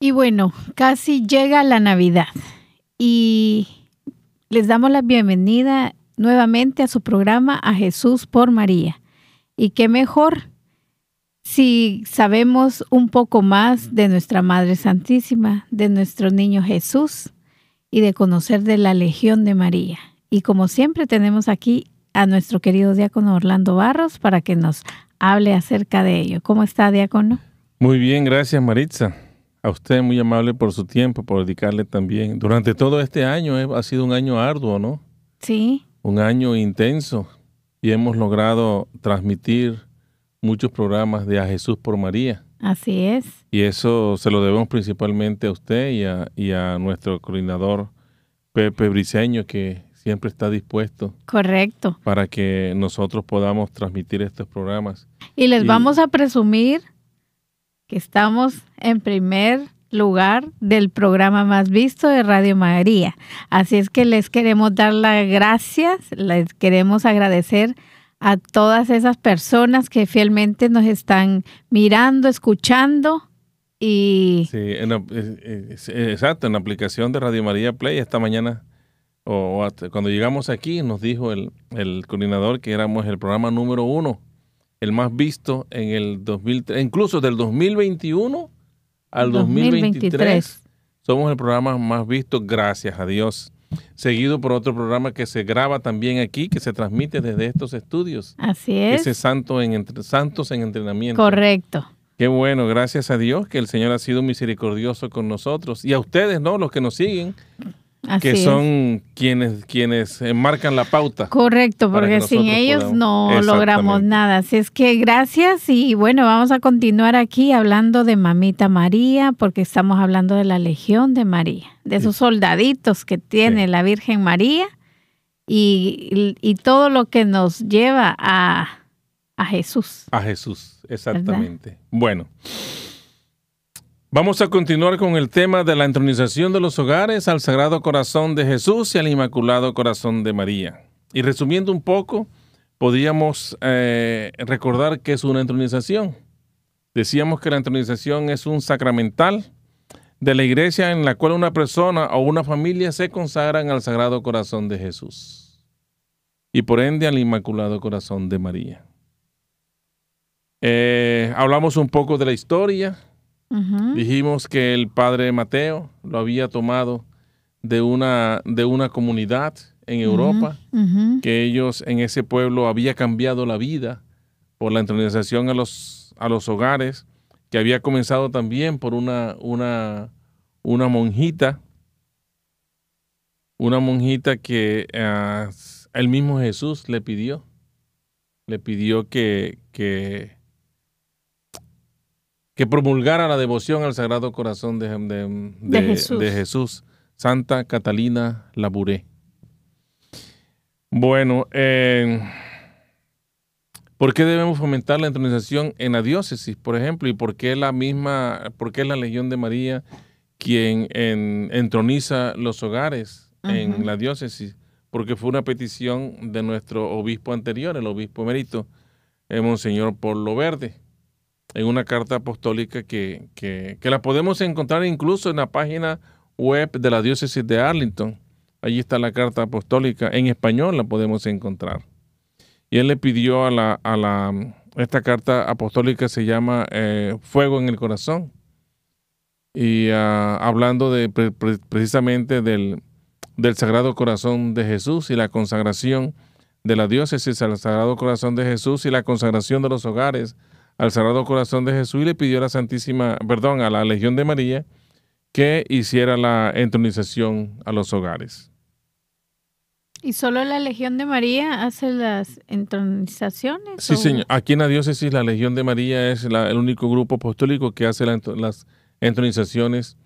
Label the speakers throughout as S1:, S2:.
S1: Y bueno, casi llega la Navidad y les damos la bienvenida nuevamente a su programa A Jesús por María. Y qué mejor si sabemos un poco más de nuestra Madre Santísima, de nuestro niño Jesús y de conocer de la Legión de María. Y como siempre tenemos aquí a nuestro querido diácono Orlando Barros para que nos hable acerca de ello. ¿Cómo está, diácono?
S2: Muy bien, gracias Maritza. A usted muy amable por su tiempo, por dedicarle también. Durante todo este año eh, ha sido un año arduo, ¿no?
S1: Sí.
S2: Un año intenso y hemos logrado transmitir muchos programas de A Jesús por María.
S1: Así es.
S2: Y eso se lo debemos principalmente a usted y a, nuestro coordinador Pepe Briceño, que siempre está dispuesto.
S1: Correcto.
S2: Para que nosotros podamos transmitir estos programas.
S1: Y les vamos a presumir que estamos en primer lugar del programa más visto de Radio María. Así es que les queremos dar las gracias, les queremos agradecer a todas esas personas que fielmente nos están mirando, escuchando y...
S2: Sí, exacto, en la aplicación de Radio María Play esta mañana, o, cuando llegamos aquí, nos dijo el, el coordinador que éramos el programa número uno el más visto en el 2003, incluso del 2021 al 2023. Somos el programa más visto, gracias a Dios. Seguido por otro programa que se graba también aquí, que se transmite desde estos estudios.
S1: Así es.
S2: Ese Santo en, Santos en Entrenamiento.
S1: Correcto.
S2: Qué bueno, gracias a Dios que el Señor ha sido misericordioso con nosotros. Y a ustedes, ¿no? Los que nos siguen que son quienes, quienes marcan la pauta.
S1: Correcto, porque sin ellos no logramos nada. Así es que gracias y bueno, vamos a continuar aquí hablando de Mamita María, porque estamos hablando de la Legión de María, de esos soldaditos que tiene la Virgen María y, y, todo lo que nos lleva a, a Jesús.
S2: A Jesús, exactamente. Bueno. Vamos a continuar con el tema de la entronización de los hogares al Sagrado Corazón de Jesús y al Inmaculado Corazón de María. Y resumiendo un poco, podríamos eh, recordar que es una entronización. Decíamos que la entronización es un sacramental de la iglesia en la cual una persona o una familia se consagran al Sagrado Corazón de Jesús y por ende al Inmaculado Corazón de María. Eh, hablamos un poco de la historia, Dijimos que el padre Mateo lo había tomado de una, de una comunidad en Europa, que ellos en ese pueblo había cambiado la vida por la entronización a los, a los hogares, que había comenzado también por una, una, una monjita, una monjita que uh, el mismo Jesús le pidió, le pidió que, que que promulgara la devoción al Sagrado Corazón de, Jesús. Santa Catalina Labouré. Bueno, eh, ¿por qué debemos fomentar la entronización en la diócesis, por ejemplo? ¿Y por qué la misma, por qué la Legión de María quien entroniza los hogares en la diócesis? Porque fue una petición de nuestro obispo anterior, el obispo emérito, el Monseñor Polo Verde en una carta apostólica que, la podemos encontrar incluso en la página web de la diócesis de Arlington. Allí está la carta apostólica, en español la podemos encontrar. Y él le pidió a la, a la esta carta apostólica se llama eh, Fuego en el Corazón. Y ah, hablando de precisamente del, del Sagrado Corazón de Jesús y la consagración de la diócesis al Sagrado Corazón de Jesús y la consagración de los hogares al Sagrado Corazón de Jesús y le pidió a la Santísima, perdón, a la Legión de María que hiciera la entronización a los hogares.
S1: ¿Y solo la Legión de María hace las entronizaciones?
S2: Sí, señor. Aquí en la diócesis la Legión de María es el único grupo apostólico que hace las entronizaciones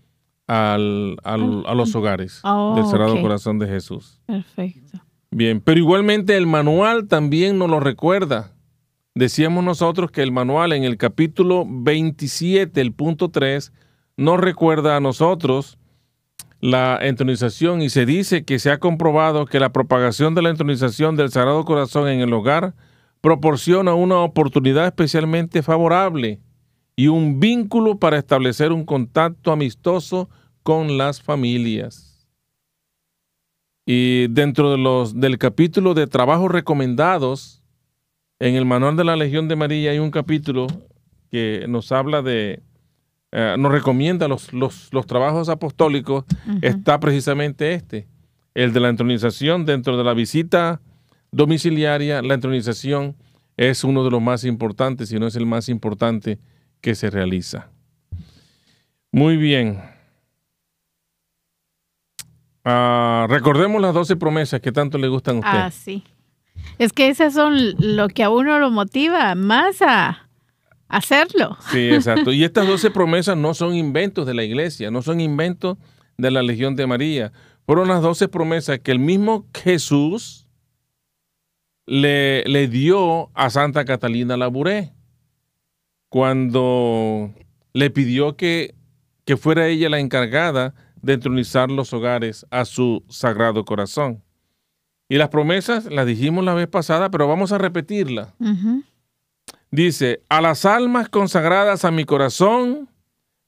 S2: al, a los hogares oh, del Sagrado Corazón de Jesús.
S1: Perfecto.
S2: Bien, pero igualmente el manual también nos lo recuerda. Decíamos nosotros que el manual en el capítulo 27, el punto 3, nos recuerda a nosotros la entronización y se dice que se ha comprobado que la propagación de la entronización del Sagrado Corazón en el hogar proporciona una oportunidad especialmente favorable y un vínculo para establecer un contacto amistoso con las familias. Y dentro de los, del capítulo de trabajos recomendados, en el manual de la Legión de María hay un capítulo que nos habla de, eh, nos recomienda los, los, trabajos apostólicos, está precisamente este, el de la entronización dentro de la visita domiciliaria, la entronización es uno de los más importantes, si no es el más importante que se realiza. Muy bien. Ah, recordemos las 12 promesas que tanto le gustan a usted.
S1: Ah, sí. Es que esas son lo que a uno lo motiva más a hacerlo.
S2: Sí, exacto. Y estas 12 promesas no son inventos de la iglesia, no son inventos de la Legión de María. Fueron las 12 promesas que el mismo Jesús le, dio a Santa Catalina Labouré cuando le pidió que, que fuera ella la encargada de entronizar los hogares a su sagrado corazón. Y las promesas las dijimos la vez pasada, pero vamos a repetirla. Dice, a las almas consagradas a mi corazón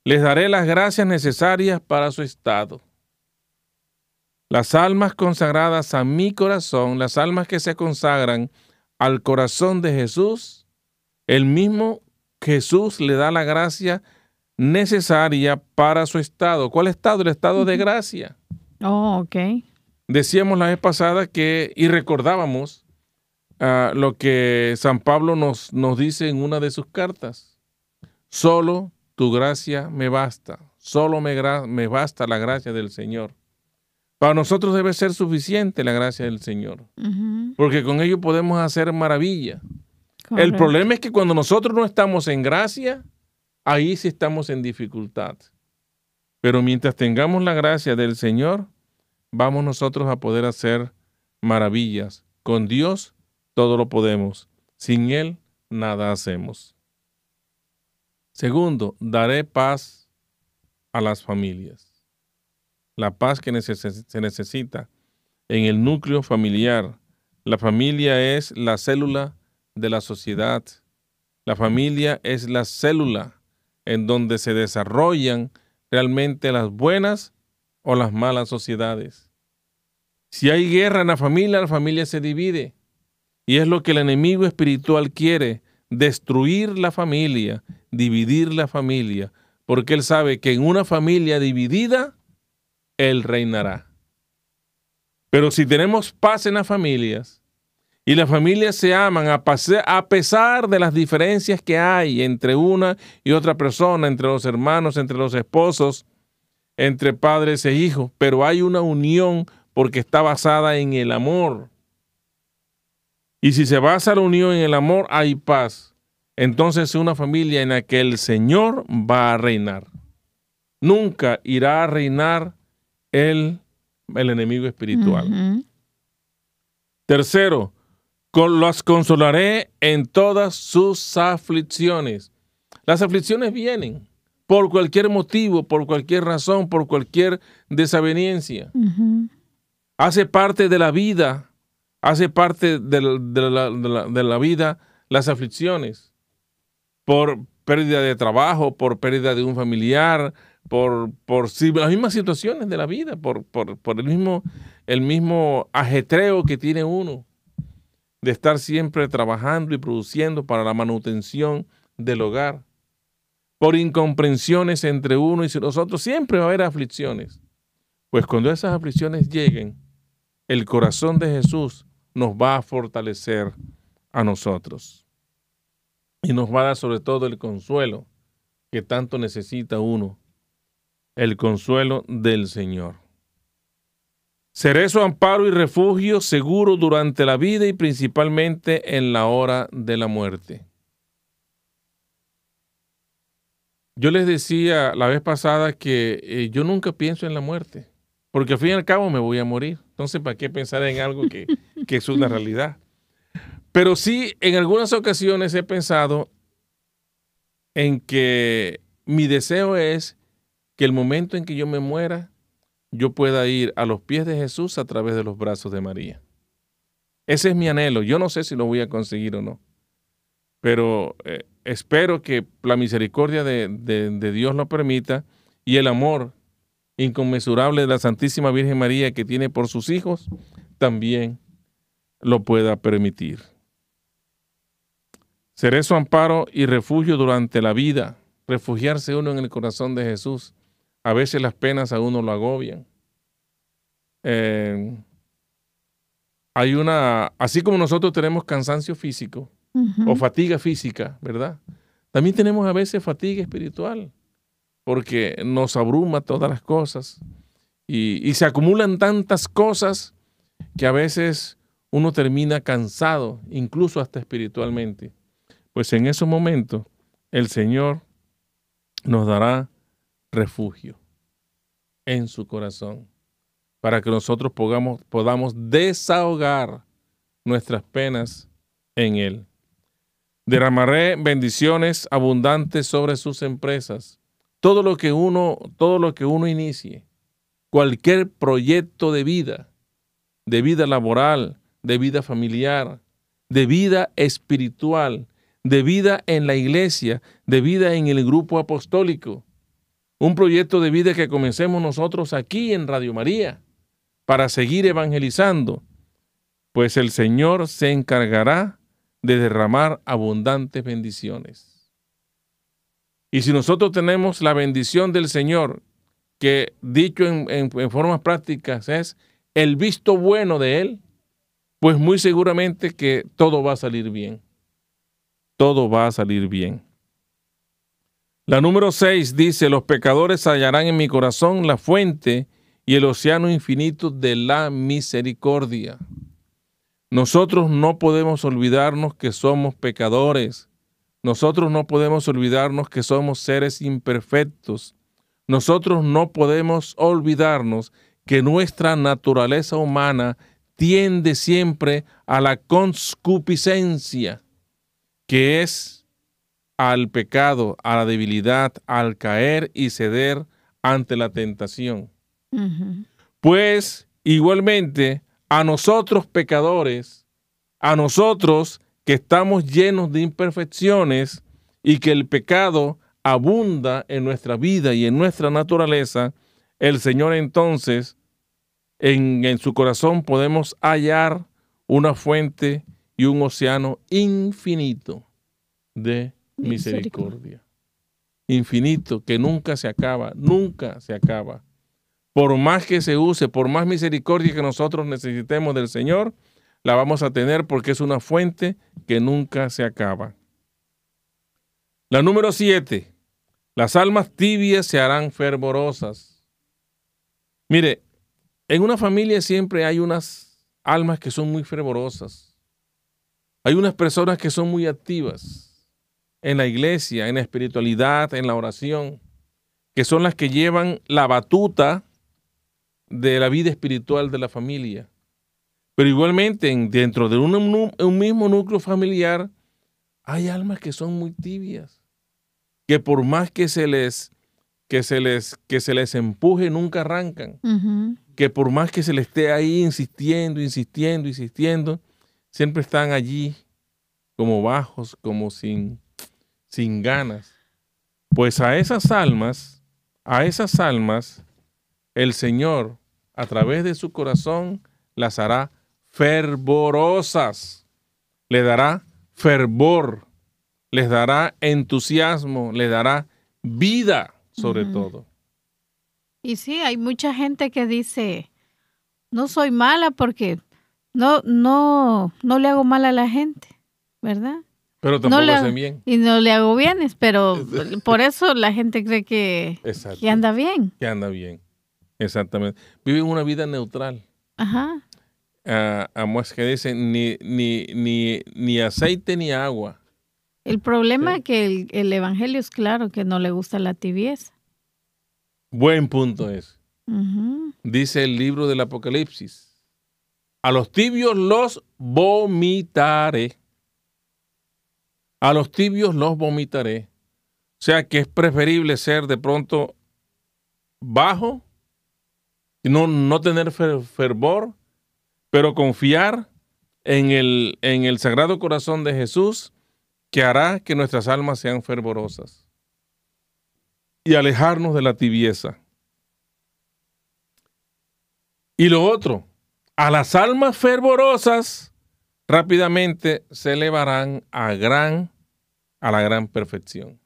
S2: les daré las gracias necesarias para su estado. Las almas consagradas a mi corazón, las almas que se consagran al corazón de Jesús, el mismo Jesús le da la gracia necesaria para su estado. ¿Cuál estado? El estado de gracia.
S1: Oh, ok.
S2: Decíamos la vez pasada que, y recordábamos ah, lo que San Pablo nos, nos dice en una de sus cartas. Solo tu gracia me basta. Solo me, me basta la gracia del Señor. Para nosotros debe ser suficiente la gracia del Señor. Porque con ello podemos hacer maravilla. El problema es que cuando nosotros no estamos en gracia, ahí sí estamos en dificultad. Pero mientras tengamos la gracia del Señor, vamos nosotros a poder hacer maravillas. Con Dios todo lo podemos. Sin Él nada hacemos. Segundo, daré paz a las familias. La paz que se necesita en el núcleo familiar. La familia es la célula de la sociedad. La familia es la célula en donde se desarrollan realmente las buenas o las malas sociedades. Si hay guerra en la familia, la familia se divide. Y es lo que el enemigo espiritual quiere, destruir la familia, dividir la familia, porque él sabe que en una familia dividida, él reinará. Pero si tenemos paz en las familias, y las familias se aman a, pesar de las diferencias que hay entre una y otra persona, entre los hermanos, entre los esposos, entre padres e hijos, pero hay una unión porque está basada en el amor. Y si se basa la unión en el amor, hay paz. Entonces es una familia en la que el Señor va a reinar. Nunca irá a reinar el, el enemigo espiritual. Tercero, las consolaré en todas sus aflicciones. Las aflicciones vienen por cualquier motivo, por cualquier razón, por cualquier desaveniencia. Hace parte de la vida, hace parte de la, vida las aflicciones. Por pérdida de trabajo, por pérdida de un familiar, por, las mismas situaciones de la vida, por el, mismo, el mismo ajetreo que tiene uno de estar siempre trabajando y produciendo para la manutención del hogar. Por incomprensiones entre uno y nosotros, siempre va a haber aflicciones. Pues cuando esas aflicciones lleguen, el corazón de Jesús nos va a fortalecer a nosotros. Y nos va a dar sobre todo el consuelo que tanto necesita uno, el consuelo del Señor. Seré su amparo y refugio seguro durante la vida y principalmente en la hora de la muerte. Yo les decía la vez pasada que eh, yo nunca pienso en la muerte, porque al fin y al cabo me voy a morir. Entonces, ¿para qué pensar en algo que, que es una realidad? Pero sí, en algunas ocasiones he pensado en que mi deseo es que el momento en que yo me muera, yo pueda ir a los pies de Jesús a través de los brazos de María. Ese es mi anhelo. Yo no sé si lo voy a conseguir o no. Pero eh, espero que la misericordia de, de Dios lo permita y el amor inconmensurable de la Santísima Virgen María que tiene por sus hijos, también lo pueda permitir. Seré su amparo y refugio durante la vida, refugiarse uno en el corazón de Jesús. A veces las penas a uno lo agobian. Eh, hay una, así como nosotros tenemos cansancio físico o fatiga física, ¿verdad? También tenemos a veces fatiga espiritual porque nos abruma todas las cosas y, se acumulan tantas cosas que a veces uno termina cansado, incluso hasta espiritualmente. Pues en esos momentos el Señor nos dará refugio en su corazón para que nosotros podamos, podamos desahogar nuestras penas en Él. Derramaré bendiciones abundantes sobre sus empresas todo lo que uno, todo lo que uno inicie, cualquier proyecto de vida, de vida laboral, de vida familiar, de vida espiritual, de vida en la iglesia, de vida en el grupo apostólico. Un proyecto de vida que comencemos nosotros aquí en Radio María para seguir evangelizando, pues el Señor se encargará de derramar abundantes bendiciones. Y si nosotros tenemos la bendición del Señor, que dicho en, formas prácticas es el visto bueno de Él, pues muy seguramente que todo va a salir bien. Todo va a salir bien. La número 6 dice, los pecadores hallarán en mi corazón la fuente y el océano infinito de la misericordia. Nosotros no podemos olvidarnos que somos pecadores nosotros no podemos olvidarnos que somos seres imperfectos. Nosotros no podemos olvidarnos que nuestra naturaleza humana tiende siempre a la concupiscencia, que es al pecado, a la debilidad, al caer y ceder ante la tentación. Pues igualmente a nosotros pecadores, a nosotros que estamos llenos de imperfecciones y que el pecado abunda en nuestra vida y en nuestra naturaleza, el Señor entonces en, en, su corazón podemos hallar una fuente y un océano infinito de misericordia. Infinito, que nunca se acaba, nunca se acaba. Por más que se use, por más misericordia que nosotros necesitemos del Señor, la vamos a tener porque es una fuente que nunca se acaba. La número siete, las almas tibias se harán fervorosas. Mire, en una familia siempre hay unas almas que son muy fervorosas. Hay unas personas que son muy activas en la iglesia, en la espiritualidad, en la oración, que son las que llevan la batuta de la vida espiritual de la familia. Pero igualmente, dentro de un, mismo núcleo familiar, hay almas que son muy tibias, que por más que se les, que se les, que se les empuje, nunca arrancan. Que por más que se les esté ahí insistiendo, insistiendo, insistiendo, siempre están allí como bajos, como sin, sin ganas. Pues a esas almas, a esas almas, el Señor, a través de su corazón, las hará fervorosas. Le dará fervor, les dará entusiasmo, le dará vida sobre todo.
S1: Y sí, hay mucha gente que dice, no soy mala porque no, no, no le hago mal a la gente, ¿verdad?
S2: Pero tampoco no hace bien.
S1: Y no le hago bienes, pero por eso la gente cree que, que anda bien.
S2: Que anda bien, exactamente. Viven una vida neutral.
S1: Ajá
S2: a, a que dicen ni, ni, ni, ni aceite ni agua.
S1: El problema es que el, Evangelio es claro que no le gusta la tibieza.
S2: Buen punto es. Dice el libro del Apocalipsis. A los tibios los vomitaré. A los tibios los vomitaré. O sea que es preferible ser de pronto bajo, y no, no tener fervor, pero confiar en el, en el Sagrado Corazón de Jesús, que hará que nuestras almas sean fervorosas y alejarnos de la tibieza. Y lo otro, a las almas fervorosas rápidamente se elevarán a gran a la gran perfección.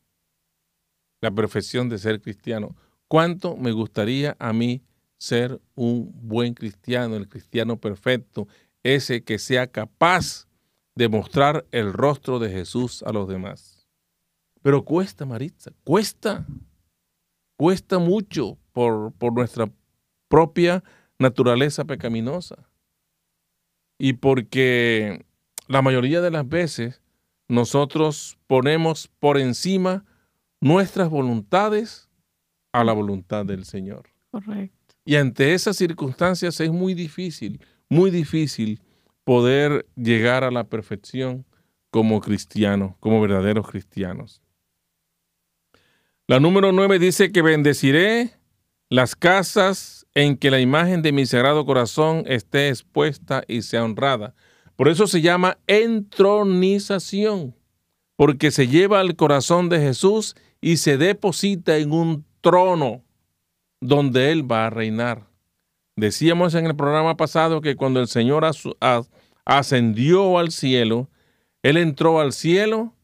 S2: La perfección de ser cristiano. ¿Cuánto me gustaría a mí ser un buen cristiano, el cristiano perfecto, ese que sea capaz de mostrar el rostro de Jesús a los demás? Pero cuesta, Maritza, cuesta. Cuesta mucho por, por nuestra propia naturaleza pecaminosa. Y porque la mayoría de las veces nosotros ponemos por encima nuestras voluntades a la voluntad del Señor.
S1: Correcto.
S2: Y ante esas circunstancias es muy difícil, muy difícil poder llegar a la perfección como cristianos, como verdaderos cristianos. La número nueve dice que bendeciré las casas en que la imagen de mi sagrado corazón esté expuesta y sea honrada. Por eso se llama entronización, porque se lleva al corazón de Jesús y se deposita en un trono donde Él va a reinar. Decíamos en el programa pasado que cuando el Señor ascendió al cielo, Él entró al cielo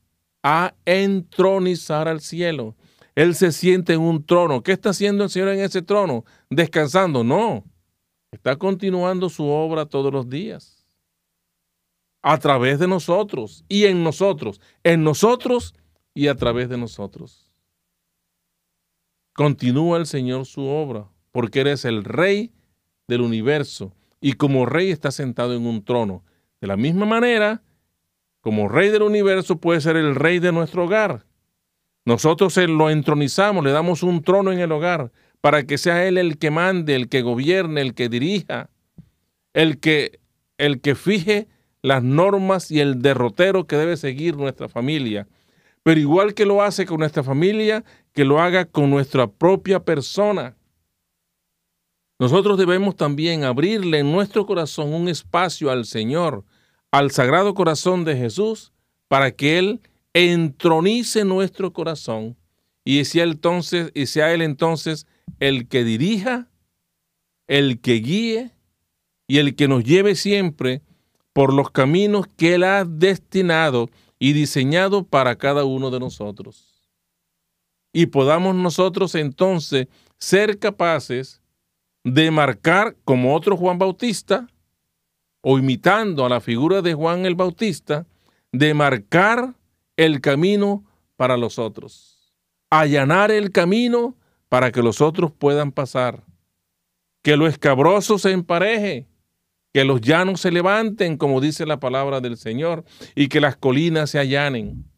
S2: a entronizar al cielo. Él se siente en un trono. ¿Qué está haciendo el Señor en ese trono? Descansando. No. Está continuando su obra todos los días a través de nosotros y en nosotros, en nosotros y a través de nosotros. Continúa el Señor su obra, porque eres el rey del universo y como rey está sentado en un trono. De la misma manera, como rey del universo puede ser el rey de nuestro hogar. Nosotros lo entronizamos, le damos un trono en el hogar para que sea Él el que mande, el que gobierne, el que dirija, el que, el que fije las normas y el derrotero que debe seguir nuestra familia. Pero igual que lo hace con nuestra familia, que lo haga con nuestra propia persona. Nosotros debemos también abrirle en nuestro corazón un espacio al Señor, al Sagrado Corazón de Jesús, para que Él entronice nuestro corazón y sea, entonces, y sea Él entonces el que dirija, el que guíe y el que nos lleve siempre por los caminos que Él ha destinado y diseñado para cada uno de nosotros. Y podamos nosotros entonces ser capaces de marcar como otro Juan Bautista, o imitando a la figura de Juan el Bautista, de marcar el camino para los otros, allanar el camino para que los otros puedan pasar, que lo escabroso se empareje, que los llanos se levanten, como dice la palabra del Señor, y que las colinas se allanen,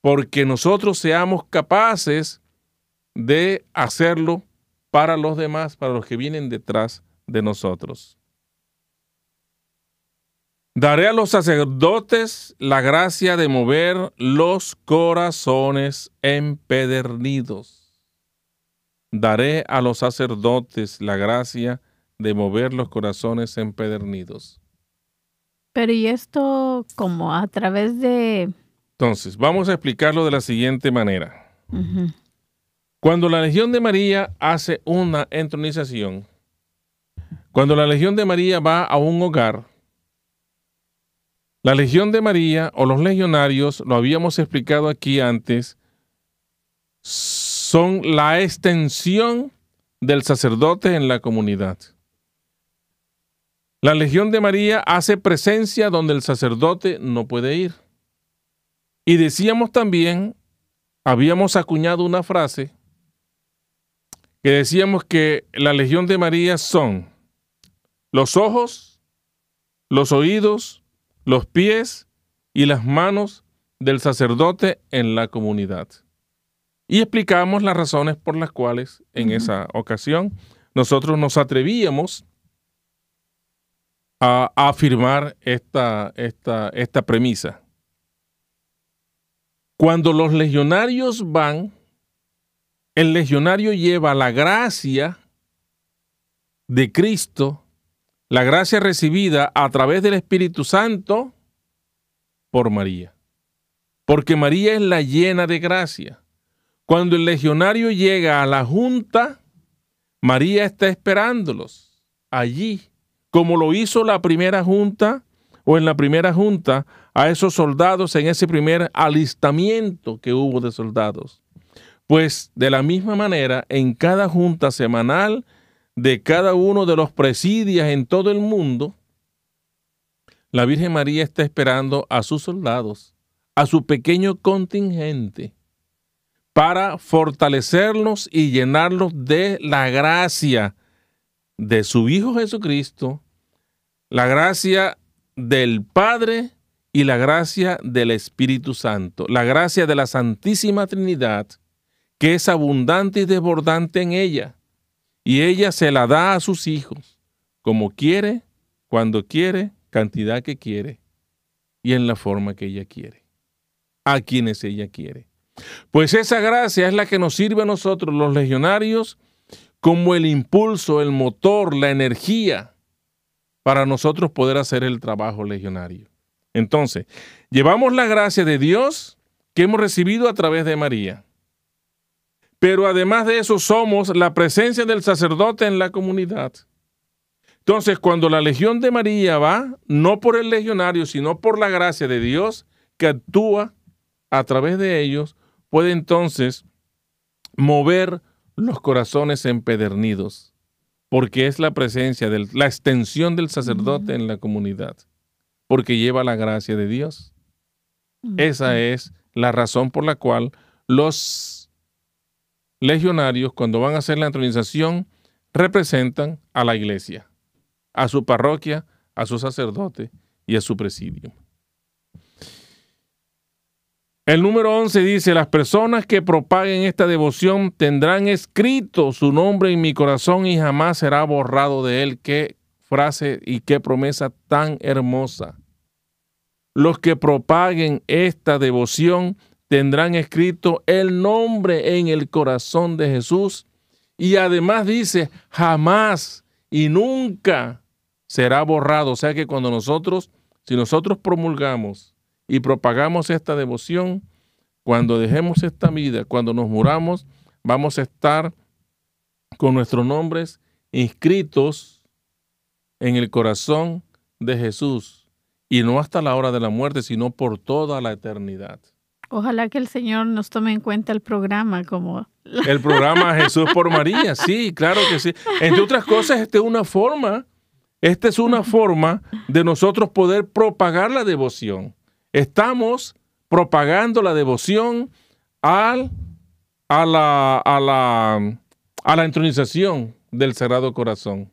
S2: porque nosotros seamos capaces de hacerlo para los demás, para los que vienen detrás de nosotros. Daré a los sacerdotes la gracia de mover los corazones empedernidos. Daré a los sacerdotes la gracia de mover los corazones empedernidos.
S1: Pero ¿y esto como a través de...
S2: Entonces, vamos a explicarlo de la siguiente manera. Cuando la Legión de María hace una entronización, cuando la Legión de María va a un hogar, la Legión de María o los legionarios, lo habíamos explicado aquí antes, son la extensión del sacerdote en la comunidad. La Legión de María hace presencia donde el sacerdote no puede ir. Y decíamos también, habíamos acuñado una frase, que decíamos que la Legión de María son los ojos, los oídos, los pies y las manos del sacerdote en la comunidad. Y explicamos las razones por las cuales en esa ocasión nosotros nos atrevíamos afirmar esta, esta, esta premisa. Cuando los legionarios van, el legionario lleva la gracia de Cristo, la gracia recibida a través del Espíritu Santo por María. porque María es la llena de gracia. Cuando el legionario llega a la junta, María está esperándolos allí, como lo hizo la primera junta o en la primera junta a esos soldados en ese primer alistamiento que hubo de soldados. Pues de la misma manera, en cada junta semanal de cada uno de los presidios en todo el mundo, la Virgen María está esperando a sus soldados, a su pequeño contingente, para fortalecerlos y llenarlos de la gracia de su Hijo Jesucristo, la gracia del Padre y la gracia del Espíritu Santo, la gracia de la Santísima Trinidad, que es abundante y desbordante en ella, y ella se la da a sus hijos, como quiere, cuando quiere, cantidad que quiere, y en la forma que ella quiere, a quienes ella quiere. Pues esa gracia es la que nos sirve a nosotros, los legionarios, como el impulso, el motor, la energía para nosotros poder hacer el trabajo legionario. Entonces, llevamos la gracia de Dios que hemos recibido a través de María. Pero además de eso somos la presencia del sacerdote en la comunidad. Entonces, cuando la legión de María va, no por el legionario, sino por la gracia de Dios que actúa a través de ellos, puede entonces mover los corazones empedernidos porque es la presencia, de la extensión del sacerdote en la comunidad, porque lleva la gracia de Dios. Esa es la razón por la cual los legionarios, cuando van a hacer la entronización, representan a la iglesia, a su parroquia, a su sacerdote y a su presidio. El número 11 dice, las personas que propaguen esta devoción tendrán escrito su nombre en mi corazón y jamás será borrado de él. Qué frase y qué promesa tan hermosa. Los que propaguen esta devoción tendrán escrito el nombre en el corazón de Jesús y además dice, jamás y nunca será borrado. O sea que cuando nosotros, si nosotros promulgamos y propagamos esta devoción, cuando dejemos esta vida, cuando nos muramos, vamos a estar con nuestros nombres inscritos en el corazón de Jesús y no hasta la hora de la muerte, sino por toda la eternidad.
S1: Ojalá que el Señor nos tome en cuenta el programa como...
S2: El programa Jesús por María, sí, claro que sí. Entre otras cosas, esta es una forma, esta es una forma de nosotros poder propagar la devoción. Estamos propagando la devoción al, a, la, a, la, a la entronización del Sagrado Corazón.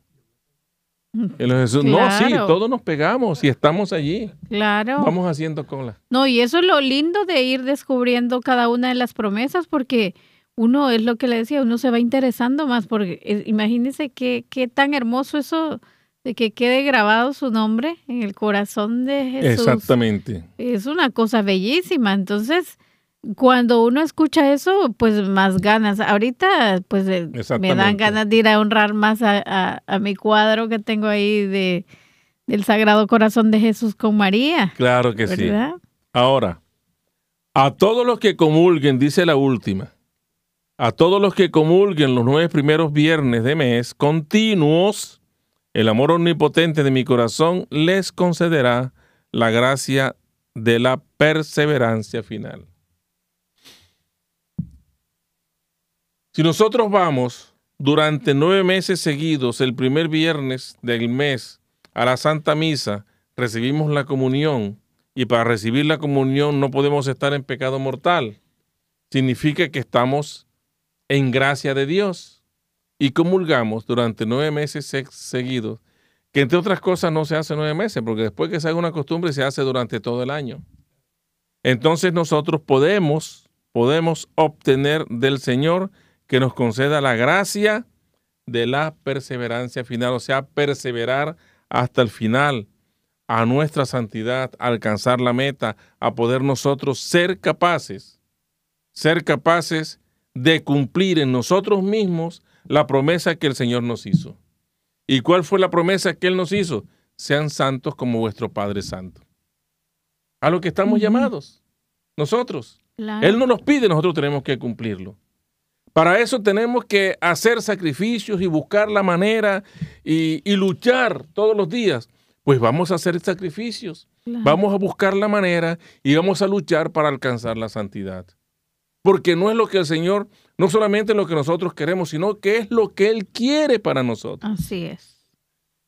S2: No, sí, todos nos pegamos y estamos allí.
S1: Claro.
S2: Vamos haciendo cola.
S1: No, y eso es lo lindo de ir descubriendo cada una de las promesas, porque uno es lo que le decía, uno se va interesando más, porque imagínense qué, qué tan hermoso eso de que quede grabado su nombre en el corazón de Jesús.
S2: Exactamente.
S1: Es una cosa bellísima. Entonces, cuando uno escucha eso, pues más ganas. Ahorita, pues eh, me dan ganas de ir a honrar más a, mi cuadro que tengo ahí de del Sagrado Corazón de Jesús con María.
S2: Claro que sí. Ahora, a todos los que comulguen, dice la última, a todos los que comulguen los nueve primeros viernes de mes continuos, el amor omnipotente de mi corazón les concederá la gracia de la perseverancia final. Si nosotros vamos durante nueve meses seguidos, el primer viernes del mes, a la Santa Misa, recibimos la comunión y para recibir la comunión no podemos estar en pecado mortal. Significa que estamos en gracia de Dios y comulgamos durante nueve meses seguidos, que entre otras cosas no se hace nueve meses, porque después que se haga una costumbre se hace durante todo el año. Entonces nosotros podemos, podemos obtener del Señor que nos conceda la gracia de la perseverancia final, o sea, perseverar hasta el final a nuestra santidad, alcanzar la meta, a poder nosotros ser capaces, ser capaces de cumplir en nosotros mismos la promesa que el Señor nos hizo. ¿Y cuál fue la promesa que Él nos hizo? Sean santos como vuestro Padre Santo. A lo que estamos llamados. nosotros. Él no nos pide, nosotros tenemos que cumplirlo. Para eso tenemos que hacer sacrificios y buscar la manera y, luchar todos los días. Pues vamos a hacer sacrificios, vamos a buscar la manera y vamos a luchar para alcanzar la santidad. Porque no es lo que el Señor, no solamente lo que nosotros queremos, sino que es lo que Él quiere para nosotros.
S1: Así es.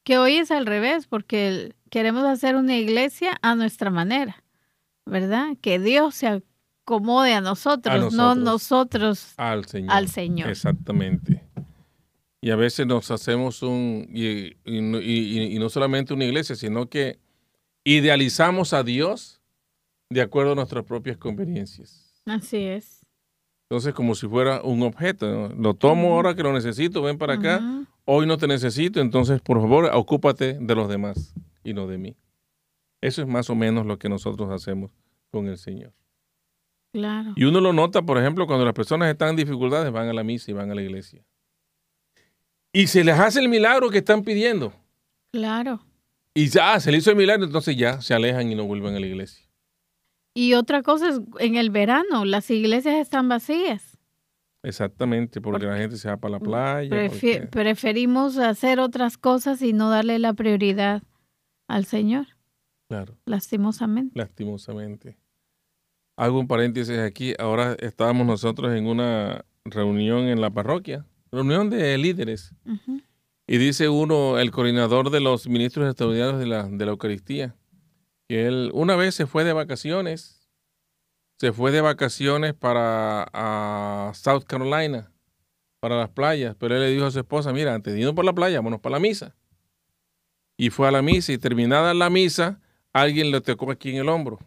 S1: Que hoy es al revés, porque queremos hacer una iglesia a nuestra manera, ¿verdad? Que Dios se acomode a nosotros, no nosotros
S2: al Señor.
S1: al Señor.
S2: Exactamente. Y a veces nos hacemos un, y, y, no solamente una iglesia, sino que idealizamos a Dios de acuerdo a nuestras propias conveniencias.
S1: Así es.
S2: Entonces, como si fuera un objeto. Lo tomo ahora que lo necesito, ven para acá. Hoy no te necesito, entonces, por favor, ocúpate de los demás y no de mí. Eso es más o menos lo que nosotros hacemos con el Señor. Y uno lo nota, por ejemplo, cuando las personas están en dificultades, van a la misa y van a la iglesia. Y se les hace el milagro que están pidiendo.
S1: Claro.
S2: Y ya se le hizo el milagro, entonces ya se alejan y no vuelven a la iglesia.
S1: Y otra cosa es, en el verano, las iglesias están vacías.
S2: Exactamente, porque, la gente se va para la playa.
S1: Preferimos hacer otras cosas y no darle la prioridad al Señor.
S2: Claro.
S1: Lastimosamente.
S2: Lastimosamente. Hago un paréntesis aquí. Ahora estábamos nosotros en una reunión en la parroquia, reunión de líderes. Y dice uno, el coordinador de los ministros extraordinarios de la, de la Eucaristía, que él una vez se fue de vacaciones, se fue de vacaciones para a South Carolina, para las playas, pero él le dijo a su esposa, mira, antes de irnos por la playa, vámonos para la misa. Y fue a la misa y terminada la misa, alguien le tocó aquí en el hombro.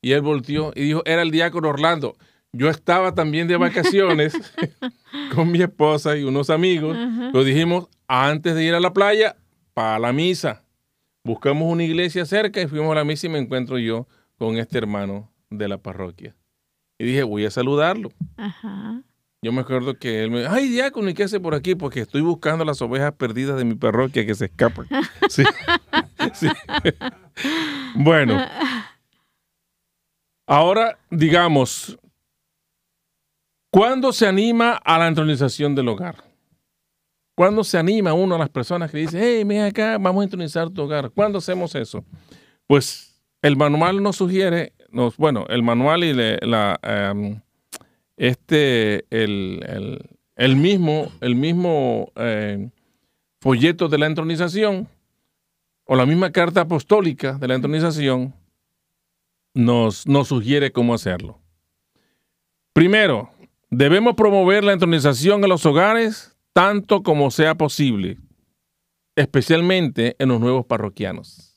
S2: Y él volteó y dijo, era el diácono Orlando. Yo estaba también de vacaciones con mi esposa y unos amigos. Lo dijimos, antes de ir a la playa, para la misa. Buscamos una iglesia cerca y fuimos a la misa y me encuentro yo con este hermano de la parroquia. Y dije, voy a saludarlo. Yo me acuerdo que él me dijo, ay, diácono, ¿y qué hace por aquí? Porque estoy buscando las ovejas perdidas de mi parroquia que se escapan. sí. sí. bueno, Ahora, digamos, ¿cuándo se anima a la entronización del hogar? ¿Cuándo se anima uno a las personas que dicen, hey, ven acá, vamos a entronizar tu hogar? ¿Cuándo hacemos eso? Pues el manual nos sugiere, nos, bueno, el manual y la, em, este, el, mismo, el mismo em, folleto de la entronización o la misma carta apostólica de la entronización nos, sugiere cómo hacerlo. Primero, debemos promover la entronización en los hogares tanto como sea posible, especialmente en los nuevos parroquianos.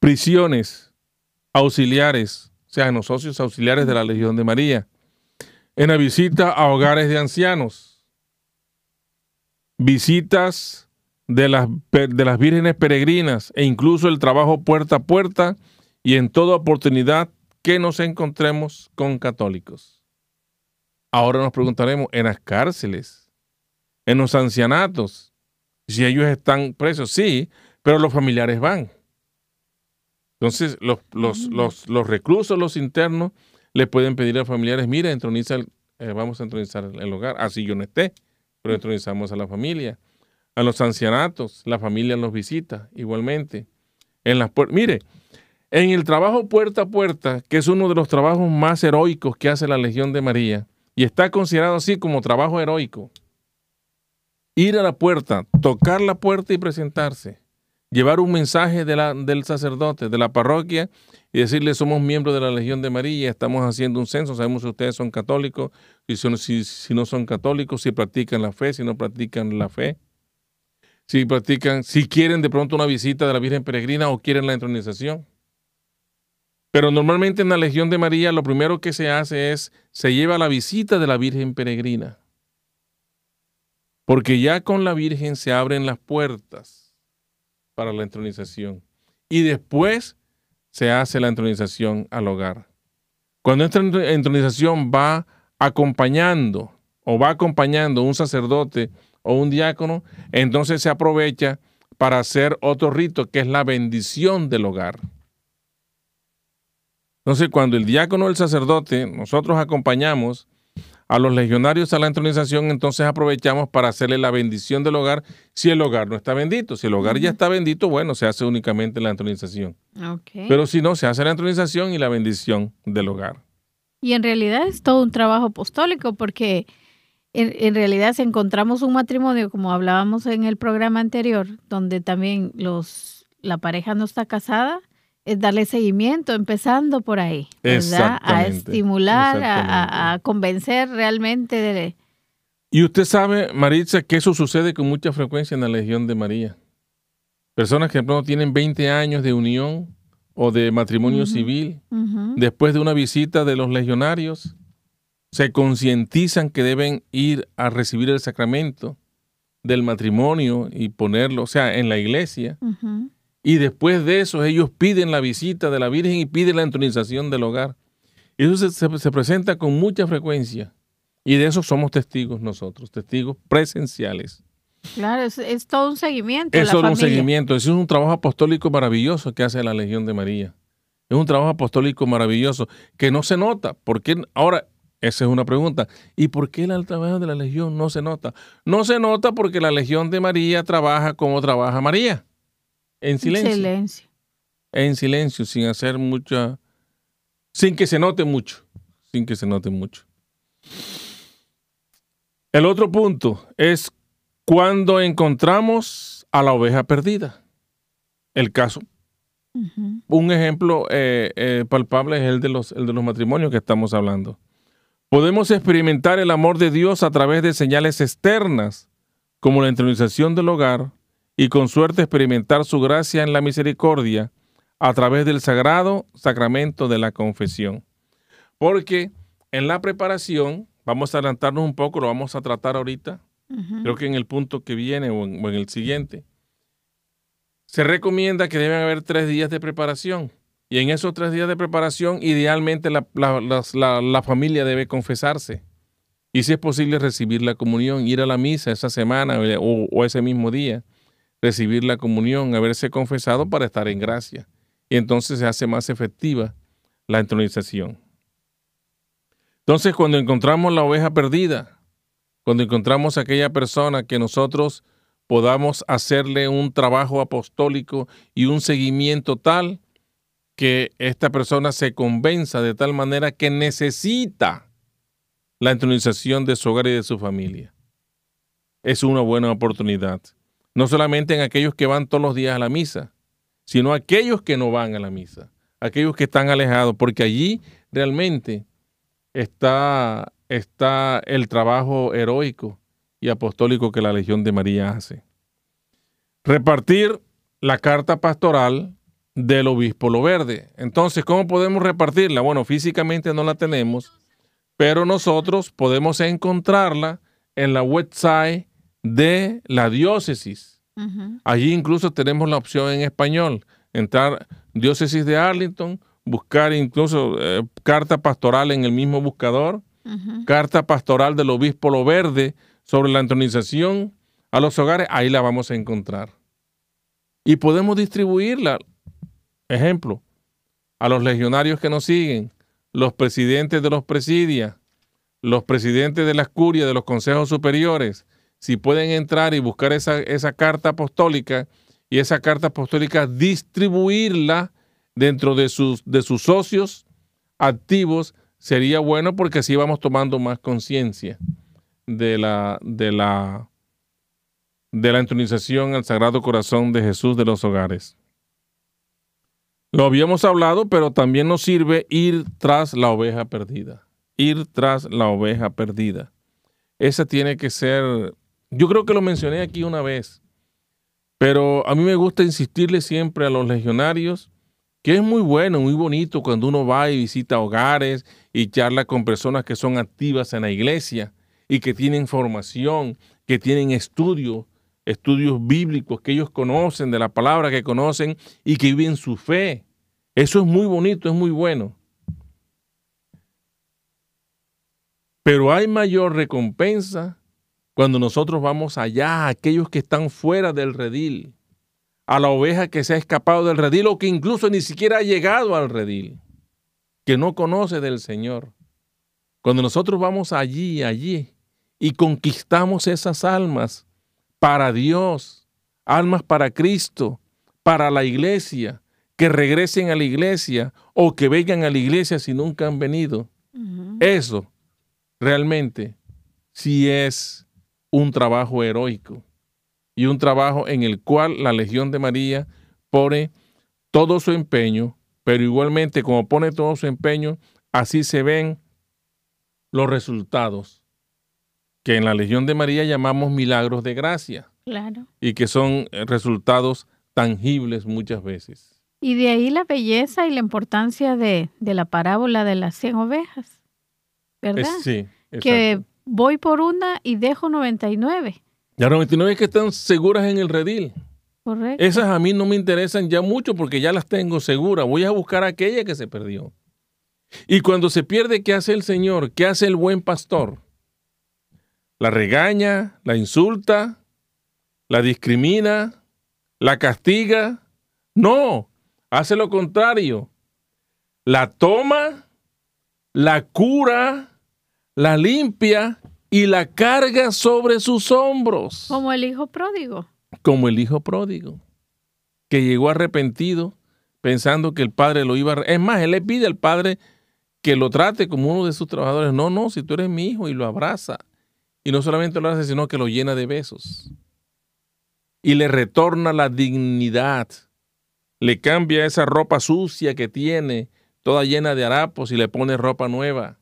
S2: Prisiones auxiliares, o sea, en los socios auxiliares de la Legión de María, en la visita a hogares de ancianos, visitas de las, de las vírgenes peregrinas e incluso el trabajo puerta a puerta y en toda oportunidad que nos encontremos con católicos. Ahora nos preguntaremos, en las cárceles, en los ancianatos, si ellos están presos, sí, pero los familiares van. Entonces, los, los, los, los reclusos, los internos, le pueden pedir a los familiares, mira, entroniza eh, vamos a entronizar el hogar, así yo no esté, pero entronizamos a la familia. A los ancianatos, la familia los visita igualmente. En las mire, en el trabajo puerta a puerta, que es uno de los trabajos más heroicos que hace la Legión de María, y está considerado así como trabajo heroico, ir a la puerta, tocar la puerta y presentarse, llevar un mensaje del sacerdote, de la parroquia, y decirle somos miembros de la Legión de María, estamos haciendo un censo, sabemos si ustedes son católicos, si, si no son católicos, si practican la fe, si no practican la fe, si practican, si quieren de pronto una visita de la Virgen Peregrina o quieren la entronización. Pero normalmente en la Legión de María lo primero que se hace es, se lleva la visita de la Virgen peregrina. Porque ya con la Virgen se abren las puertas para la entronización. Y después se hace la entronización al hogar. Cuando esta entronización va acompañando o va acompañando un sacerdote o un diácono, entonces se aprovecha para hacer otro rito que es la bendición del hogar. Entonces, cuando el diácono o el sacerdote, nosotros acompañamos a los legionarios a la entronización, entonces aprovechamos para hacerle la bendición del hogar si el hogar no está bendito. Si el hogar ya está bendito, bueno, se hace únicamente la entronización. Pero si no, se hace la entronización y la bendición del hogar.
S1: Y en realidad es todo un trabajo apostólico porque en, realidad si encontramos un matrimonio, como hablábamos en el programa anterior, donde también los, la pareja no está casada, es darle seguimiento, empezando por ahí, ¿verdad? A estimular, a, convencer realmente de...
S2: Y usted sabe, Maritza, que eso sucede con mucha frecuencia en la Legión de María. Personas que, no tienen 20 años de unión o de matrimonio civil, después de una visita de los legionarios, se concientizan que deben ir a recibir el sacramento del matrimonio y ponerlo, o sea, en la iglesia. Y después de eso ellos piden la visita de la Virgen y piden la entronización del hogar. Y eso se, presenta con mucha frecuencia. Y de eso somos testigos nosotros, testigos presenciales.
S1: Claro, es, todo un seguimiento.
S2: Es todo un seguimiento. Es un trabajo apostólico maravilloso que hace la Legión de María. Es un trabajo apostólico maravilloso que no se nota. Porque ahora, esa es una pregunta. ¿Y por qué el trabajo de la Legión no se nota? No se nota porque la Legión de María trabaja como trabaja María. En silencio. En silencio. En silencio, sin hacer mucha, sin que se note mucho, sin que se note mucho. El otro punto es cuando encontramos a la oveja perdida. El caso. Un ejemplo eh, eh, palpable es el de, los, el de los matrimonios que estamos hablando. Podemos experimentar el amor de Dios a través de señales externas, como la intronización del hogar, y con suerte experimentar su gracia en la misericordia a través del sagrado sacramento de la confesión. Porque en la preparación, vamos a adelantarnos un poco, lo vamos a tratar ahorita, creo que en el punto que viene o en, el siguiente, se recomienda que deben haber tres días de preparación. Y en esos tres días de preparación, idealmente la, familia debe confesarse. Y si es posible recibir la comunión, ir a la misa esa semana o ese mismo día recibir la comunión, haberse confesado para estar en gracia. Y entonces se hace más efectiva la entronización. Entonces, cuando encontramos la oveja perdida, cuando encontramos a aquella persona que nosotros podamos hacerle un trabajo apostólico y un seguimiento tal que esta persona se convenza de tal manera que necesita la entronización de su hogar y de su familia. Es una buena oportunidad no solamente en aquellos que van todos los días a la misa, sino aquellos que no van a la misa, aquellos que están alejados, porque allí realmente está, está el trabajo heroico y apostólico que la Legión de María hace. Repartir la carta pastoral del obispo Lo Verde. Entonces, ¿cómo podemos repartirla? Bueno, físicamente no la tenemos, pero nosotros podemos encontrarla en la website de la diócesis. Allí incluso tenemos la opción en español, entrar diócesis de Arlington, buscar incluso eh, carta pastoral en el mismo buscador, carta pastoral del obispo Lo Verde sobre la entronización a los hogares, ahí la vamos a encontrar. Y podemos distribuirla, ejemplo, a los legionarios que nos siguen, los presidentes de los presidios, los presidentes de las curias, de los consejos superiores, si pueden entrar y buscar esa, esa carta apostólica y esa carta apostólica distribuirla dentro de sus, de sus socios activos, sería bueno porque así vamos tomando más conciencia de la, de, la, de la entronización al Sagrado Corazón de Jesús de los hogares. Lo habíamos hablado, pero también nos sirve ir tras la oveja perdida. Ir tras la oveja perdida. Esa tiene que ser yo creo que lo mencioné aquí una vez, pero a mí me gusta insistirle siempre a los legionarios que es muy bueno, muy bonito cuando uno va y visita hogares y charla con personas que son activas en la iglesia y que tienen formación, que tienen estudios, estudios bíblicos, que ellos conocen de la palabra, que conocen y que viven su fe. Eso es muy bonito, es muy bueno. Pero hay mayor recompensa cuando nosotros vamos allá, aquellos que están fuera del redil, a la oveja que se ha escapado del redil o que incluso ni siquiera ha llegado al redil. que no conoce del Señor. Cuando nosotros vamos allí, allí, y conquistamos esas almas para Dios, almas para Cristo, para la iglesia, que regresen a la iglesia o que vengan a la iglesia si nunca han venido. Eso realmente sí es un trabajo heroico y un trabajo en el cual la Legión de María pone todo su empeño, pero igualmente como pone todo su empeño, así se ven los resultados que en la Legión de María llamamos milagros de gracia.
S1: Claro.
S2: Y que son eh, resultados tangibles muchas veces.
S1: Y de ahí la belleza y la importancia de, la parábola de las 100 ovejas, ¿verdad?
S2: sí.
S1: Que voy por una y dejo 99.
S2: Ya 99 que están seguras en el redil.
S1: Correcto.
S2: Esas a mí no me interesan ya mucho porque ya las tengo seguras. Voy a buscar aquella que se perdió. Y cuando se pierde, ¿qué hace el Señor? ¿Qué hace el buen pastor? La regaña, la insulta, la discrimina, la castiga. No, hace lo contrario. La toma, la cura, la limpia y la carga sobre sus hombros.
S1: Como el hijo pródigo.
S2: Como el hijo pródigo, que llegó arrepentido pensando que el padre lo iba a... Es más, él le pide al padre que lo trate como uno de sus trabajadores. No, no, si tú eres mi hijo y lo abraza. Y no solamente lo hace, sino que lo llena de besos. Y le retorna la dignidad. Le cambia esa ropa sucia que tiene, toda llena de harapos, y le pone ropa nueva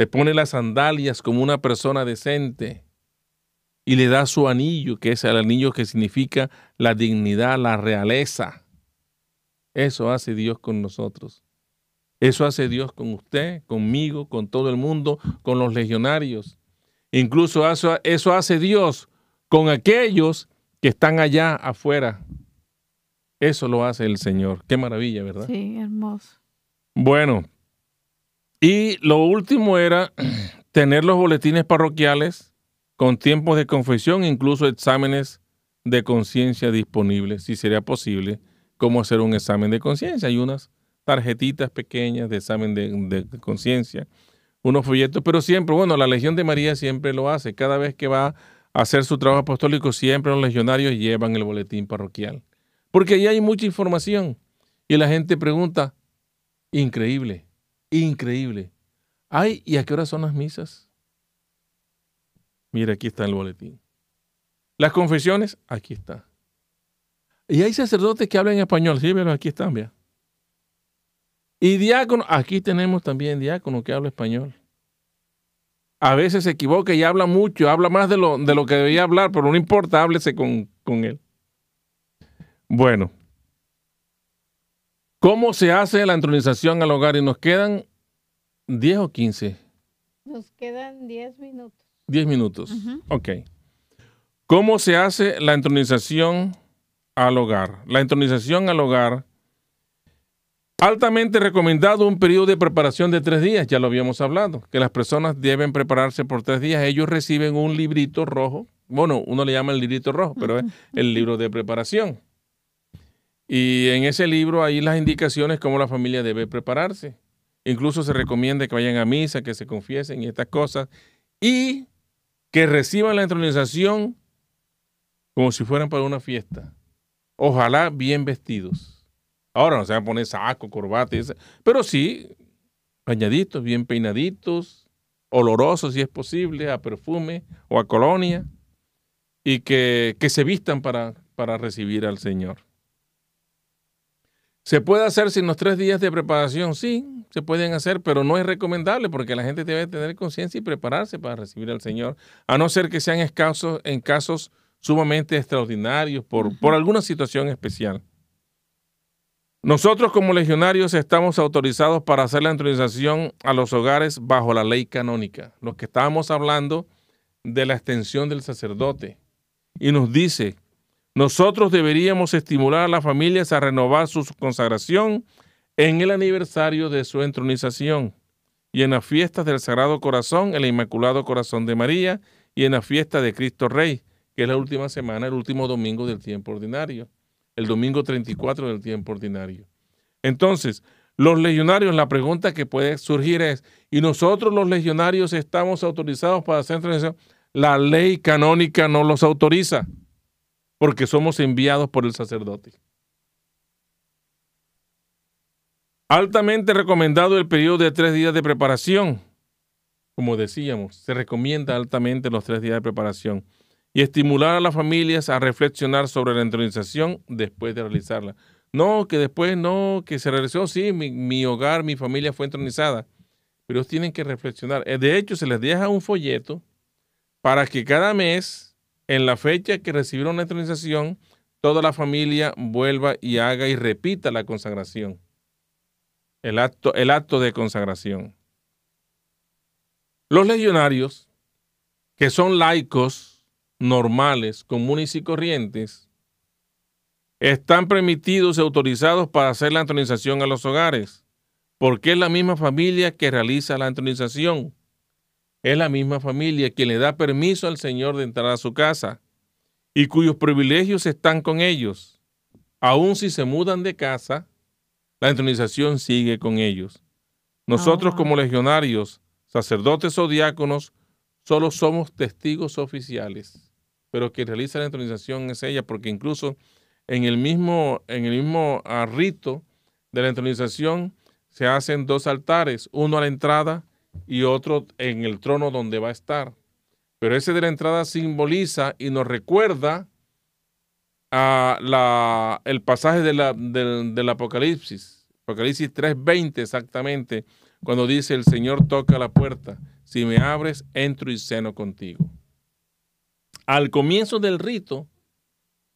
S2: le pone las sandalias como una persona decente y le da su anillo, que es el anillo que significa la dignidad, la realeza. Eso hace Dios con nosotros. Eso hace Dios con usted, conmigo, con todo el mundo, con los legionarios. Incluso eso, eso hace Dios con aquellos que están allá afuera. Eso lo hace el Señor. Qué maravilla, ¿verdad?
S1: Sí, hermoso.
S2: Bueno, y lo último era tener los boletines parroquiales con tiempos de confesión, incluso exámenes de conciencia disponibles, si sería posible, cómo hacer un examen de conciencia. Hay unas tarjetitas pequeñas de examen de, conciencia, unos folletos, pero siempre, bueno, la Legión de María siempre lo hace. Cada vez que va a hacer su trabajo apostólico, siempre los legionarios llevan el boletín parroquial. Porque ahí hay mucha información. Y la gente pregunta, increíble, Increíble. Ay, ¿y a qué hora son las misas? Mira, aquí está el boletín. Las confesiones, aquí está. Y hay sacerdotes que hablan español, sí, pero aquí están, vea. Y diácono, aquí tenemos también diácono que habla español. A veces se equivoca y habla mucho, habla más de lo, de lo que debía hablar, pero no importa, háblese con, con él. Bueno, ¿Cómo se hace la entronización al hogar? Y nos quedan 10 o 15.
S1: Nos quedan 10 minutos.
S2: 10 minutos. Ok. ¿Cómo se hace la entronización al hogar? La entronización al hogar, altamente recomendado un periodo de preparación de tres días, ya lo habíamos hablado, que las personas deben prepararse por tres días. Ellos reciben un librito rojo, bueno, uno le llama el librito rojo, pero es el libro de preparación. Y en ese libro hay las indicaciones cómo la familia debe prepararse. Incluso se recomienda que vayan a misa, que se confiesen y estas cosas. Y que reciban la entronización como si fueran para una fiesta. Ojalá bien vestidos. Ahora no se van a poner saco, corbata, pero sí bañaditos, bien peinaditos, olorosos si es posible, a perfume o a colonia, y que, que se vistan para, para recibir al Señor. ¿Se puede hacer sin los tres días de preparación? Sí, se pueden hacer, pero no es recomendable porque la gente debe tener conciencia y prepararse para recibir al Señor, a no ser que sean escasos en casos sumamente extraordinarios por, por alguna situación especial. Nosotros como legionarios estamos autorizados para hacer la autorización a los hogares bajo la ley canónica. Los que estábamos hablando de la extensión del sacerdote. Y nos dice nosotros deberíamos estimular a las familias a renovar su consagración en el aniversario de su entronización y en las fiestas del Sagrado Corazón, el Inmaculado Corazón de María y en la fiesta de Cristo Rey, que es la última semana, el último domingo del tiempo ordinario, el domingo 34 del tiempo ordinario. Entonces, Los legionarios, la pregunta que puede surgir es, ¿y nosotros los legionarios estamos autorizados para hacer? La ley canónica no los autoriza porque somos enviados por el sacerdote. Altamente recomendado el periodo de tres días de preparación. Como decíamos, se recomienda altamente los tres días de preparación y estimular a las familias a reflexionar sobre la entronización después de realizarla. No, que después no, que se realizó, sí, mi, hogar, mi familia fue entronizada, pero tienen que reflexionar. Eh, de hecho, se les deja un folleto para que cada mes, en la fecha que recibieron la entronización, toda la familia vuelva y haga y repita la consagración. El acto, el acto de consagración. Los legionarios, que son laicos, normales, comunes y corrientes, están permitidos y autorizados para hacer la entronización a los hogares, porque es la misma familia que realiza la entronización. Es la misma familia quien le da permiso al Señor de entrar a su casa y cuyos privilegios están con ellos. Aun si se mudan de casa, la entronización sigue con ellos. Nosotros ah. como legionarios, sacerdotes o diáconos, solo somos testigos oficiales, pero quien realiza la entronización es ella, porque incluso en el mismo, en el mismo ah, rito de la entronización se hacen dos altares, uno a la entrada y otro en el trono donde va a estar. Pero ese de la entrada simboliza y nos recuerda a la, el pasaje de la, del Apocalipsis, Apocalipsis 3.20 exactamente, cuando dice el Señor toca la puerta, si me abres, entro y ceno contigo. Al comienzo del rito,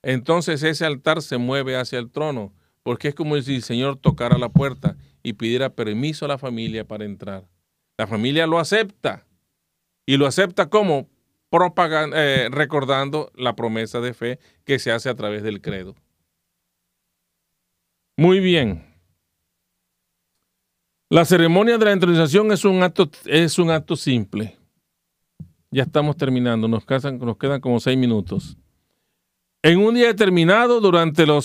S2: entonces ese altar se mueve hacia el trono, porque es como si el Señor tocara la puerta y pidiera permiso a la familia para entrar. La familia lo acepta. Y lo acepta como eh, recordando la promesa de fe que se hace a través del credo. Muy bien. La ceremonia de la entronización es un acto, es un acto simple. Ya estamos terminando, nos, nos quedan como seis minutos. En un día determinado, durante los,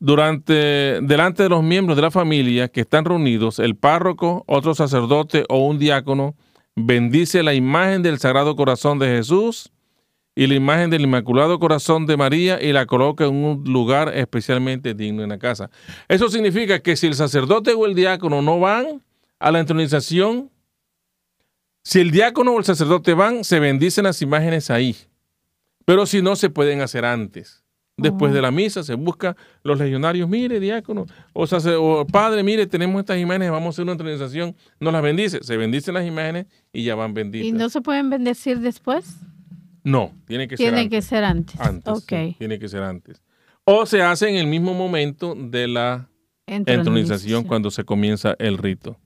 S2: durante, delante de los miembros de la familia que están reunidos, el párroco, otro sacerdote o un diácono bendice la imagen del Sagrado Corazón de Jesús y la imagen del Inmaculado Corazón de María y la coloca en un lugar especialmente digno en la casa. Eso significa que si el sacerdote o el diácono no van a la entronización, si el diácono o el sacerdote van, se bendicen las imágenes ahí. Pero si no, se pueden hacer antes. Después de la misa se busca los legionarios, mire, diácono, o, sea, o padre, mire, tenemos estas imágenes, vamos a hacer una entronización, nos las bendice, se bendicen las imágenes y ya van benditas.
S1: ¿Y no se pueden bendecir después?
S2: No, tiene que ser
S1: antes. Tiene que ser antes.
S2: Antes, tiene que ser antes. O se hace en el mismo momento de la entronización cuando se comienza el rito.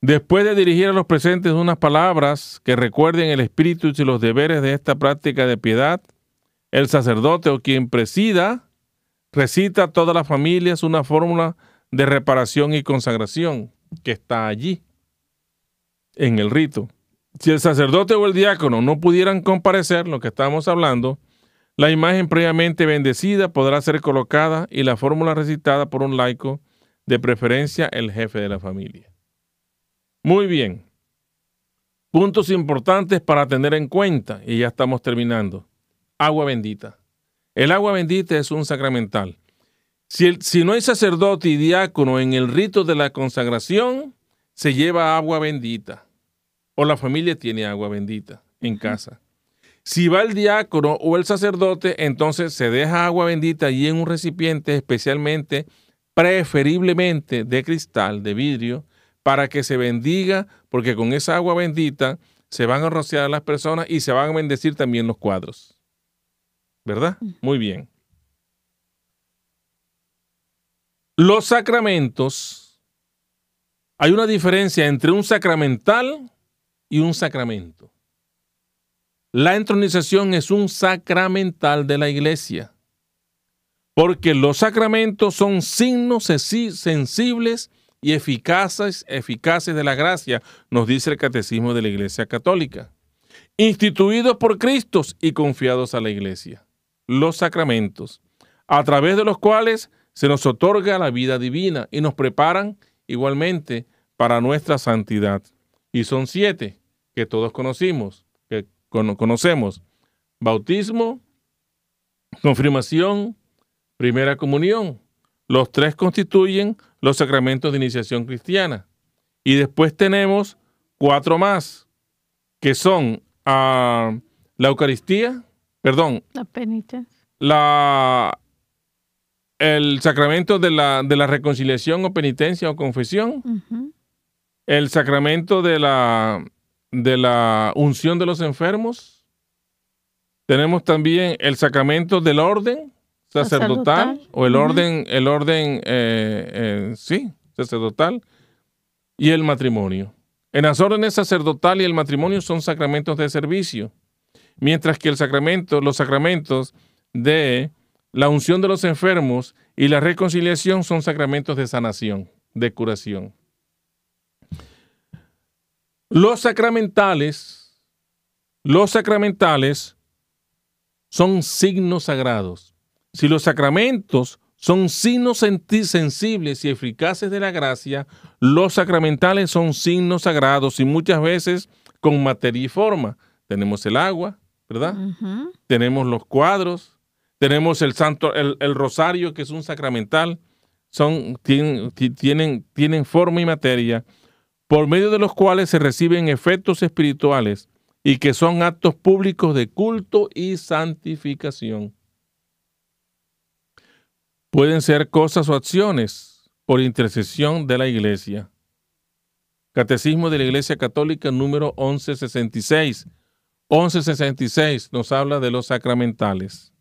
S2: Después de dirigir a los presentes unas palabras que recuerden el espíritu y los deberes de esta práctica de piedad, el sacerdote o quien presida recita a todas las familias una fórmula de reparación y consagración que está allí en el rito. Si el sacerdote o el diácono no pudieran comparecer, lo que estamos hablando, la imagen previamente bendecida podrá ser colocada y la fórmula recitada por un laico, de preferencia el jefe de la familia. Muy bien. Puntos importantes para tener en cuenta, y ya estamos terminando. Agua bendita. El agua bendita es un sacramental. Si, si no hay sacerdote y diácono en el rito de la consagración, se lleva agua bendita. O la familia tiene agua bendita en casa. Si va el diácono o el sacerdote, entonces se deja agua bendita allí en un recipiente especialmente, preferiblemente de cristal, de vidrio, para que se bendiga, porque con esa agua bendita se van a rociar las personas y se van a bendecir también los cuadros. ¿Verdad? Muy bien. Los sacramentos, hay una diferencia entre un sacramental y un sacramento. La entronización es un sacramental de la iglesia, porque los sacramentos son signos sensibles y eficaces, eficaces de la gracia, nos dice el Catecismo de la Iglesia Católica, instituidos por Cristo y confiados a la Iglesia, los sacramentos, a través de los cuales se nos otorga la vida divina y nos preparan igualmente para nuestra santidad. Y son siete que todos conocimos, que conocemos. Bautismo, confirmación, primera comunión. Los tres constituyen los sacramentos de iniciación cristiana. Y después tenemos cuatro más, que son ah, la Eucaristía, perdón,
S1: la penitencia,
S2: la, el sacramento de la, de la reconciliación o penitencia o confesión, el sacramento de la, de la unción de los enfermos, tenemos también el sacramento del orden sacerdotal, o el orden, el orden, eh, eh, sí, sacerdotal y el matrimonio. En las órdenes sacerdotal y el matrimonio son sacramentos de servicio, mientras que el sacramento, los sacramentos de la unción de los enfermos y la reconciliación son sacramentos de sanación, de curación. Los sacramentales, los sacramentales son signos sagrados. Si los sacramentos son signos sensibles y eficaces de la gracia, los sacramentales son signos sagrados y muchas veces con materia y forma. Tenemos el agua, ¿verdad? Tenemos los cuadros, tenemos el santo, el, rosario, que es un sacramental, son, tienen, tienen, tienen forma y materia, por medio de los cuales se reciben efectos espirituales y que son actos públicos de culto y santificación. Pueden ser cosas o acciones por intercesión de la Iglesia. Catecismo de la Iglesia Católica número 1166. 1166 nos habla de los sacramentales.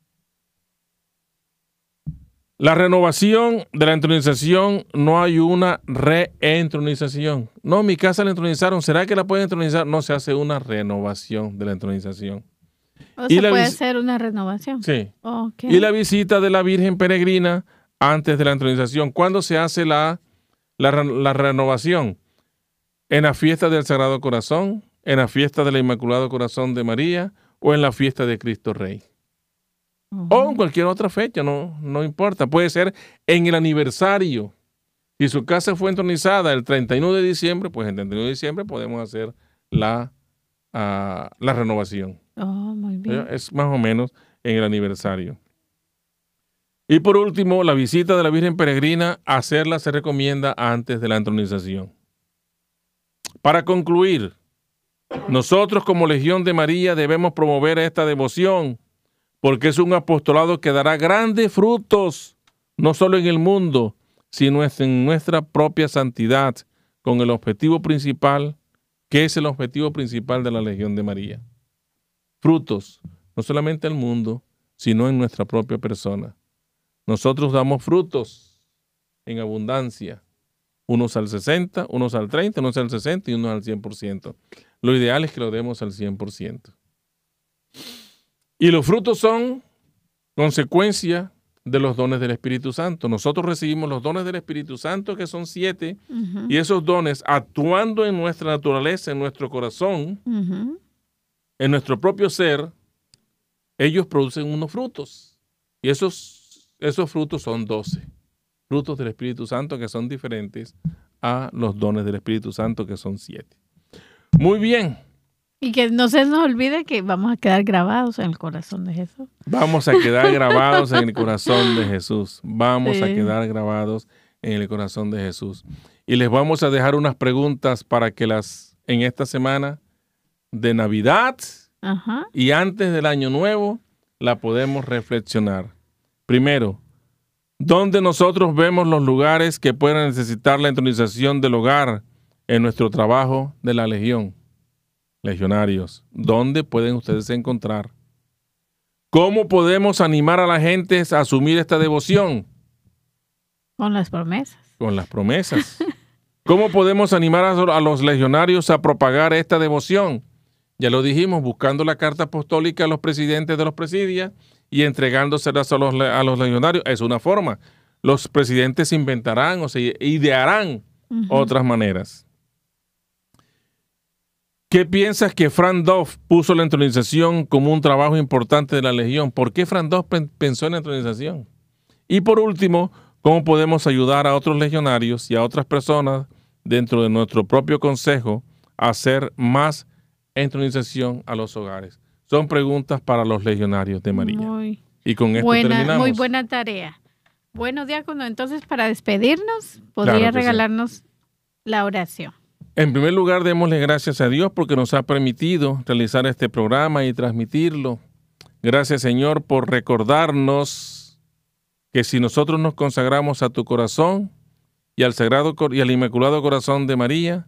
S2: La renovación de la entronización, no hay una reentronización. No, mi casa la entronizaron. ¿Será que la pueden entronizar? No se hace una renovación de la entronización.
S1: O y puede ser una renovación.
S2: Sí. Y la visita de la Virgen Peregrina antes de la entronización. ¿Cuándo se hace la, la, renovación? En la fiesta del Sagrado Corazón, en la fiesta del Inmaculado Corazón de María o en la fiesta de Cristo Rey. O en cualquier otra fecha, no, no importa. Puede ser en el aniversario. Si su casa fue entronizada el 31 de diciembre, pues el 31 de diciembre podemos hacer la, ah, la renovación.
S1: Oh, muy bien.
S2: Es más o menos en el aniversario. Y por último, la visita de la Virgen Peregrina, hacerla se recomienda antes de la entronización. Para concluir, nosotros como Legión de María debemos promover esta devoción porque es un apostolado que dará grandes frutos, no solo en el mundo, sino en nuestra propia santidad, con el objetivo principal, que es el objetivo principal de la Legión de María. Frutos, no solamente en el mundo, sino en nuestra propia persona. Nosotros damos frutos en abundancia, unos al 60, unos al 30, unos al 60 y unos al 100%. Lo ideal es que lo demos al 100%. Y los frutos son consecuencia de los dones del Espíritu Santo. Nosotros recibimos los dones del Espíritu Santo, que son siete, y esos dones, actuando en nuestra naturaleza, en nuestro corazón, en nuestro propio ser, ellos producen unos frutos. Y esos, esos frutos son doce. Frutos del Espíritu Santo que son diferentes a los dones del Espíritu Santo, que son siete. Muy bien.
S1: Y que no se nos olvide que vamos a quedar grabados en el corazón de Jesús.
S2: Vamos a quedar grabados en el corazón de Jesús. Vamos a quedar grabados en el corazón de Jesús. Y les vamos a dejar unas preguntas para que las en esta semana de Navidad y antes del Año Nuevo la podemos reflexionar. Primero, ¿dónde nosotros vemos los lugares que puedan necesitar la entronización del hogar en nuestro trabajo de la Legión? legionarios, ¿dónde pueden ustedes encontrar? ¿Cómo podemos animar a la gente a asumir esta devoción?
S1: Con las promesas.
S2: Con las promesas. ¿Cómo podemos animar a, los legionarios a propagar esta devoción? Ya lo dijimos, buscando la carta apostólica a los presidentes de los presidios y entregándoselas a los, a los legionarios. Es una forma. Los presidentes inventarán o se idearán otras maneras. ¿Qué piensas que Frank Doff puso la entronización como un trabajo importante de la Legión? ¿Por qué Frank Doff pensó en la entronización? Y por último, ¿Cómo podemos ayudar a otros legionarios y a otras personas dentro de nuestro propio consejo a hacer más entronización a los hogares? Son preguntas para los legionarios de María.
S1: Muy
S2: y con esto
S1: buena,
S2: terminamos.
S1: muy buena tarea. Bueno, diácono, entonces para despedirnos, podría
S2: Claro que sí.
S1: regalarnos la oración.
S2: En primer lugar, démosle gracias a Dios porque nos ha permitido realizar este programa y transmitirlo. Gracias, Señor, por recordarnos que si nosotros nos consagramos a tu corazón y al sagrado y al inmaculado corazón de María,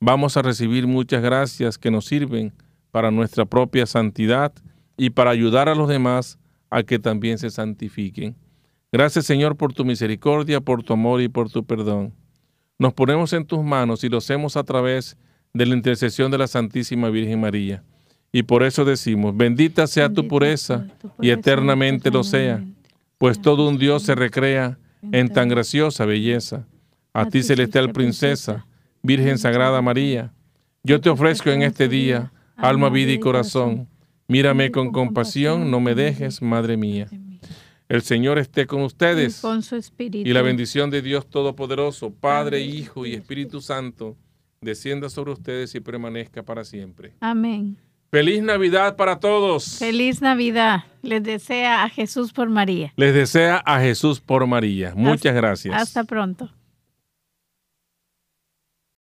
S2: vamos a recibir muchas gracias que nos sirven para nuestra propia santidad y para ayudar a los demás a que también se santifiquen. Gracias, Señor, por tu misericordia, por tu amor y por tu perdón. Nos ponemos en tus manos y lo hacemos a través de la intercesión de la Santísima Virgen María. Y por eso decimos, bendita sea tu pureza y eternamente lo sea, pues todo un Dios se recrea en tan graciosa belleza. A ti, celestial princesa, Virgen Sagrada María, yo te ofrezco en este día alma, vida y corazón. Mírame con compasión, no me dejes, Madre mía. El Señor esté con ustedes.
S1: Con su espíritu.
S2: Y la bendición de Dios Todopoderoso, Padre, Hijo y Espíritu Santo, descienda sobre ustedes y permanezca para siempre.
S1: Amén.
S2: Feliz Navidad para todos.
S1: Feliz Navidad. Les desea a Jesús por María.
S2: Les desea a Jesús por María. Muchas gracias.
S1: Hasta pronto.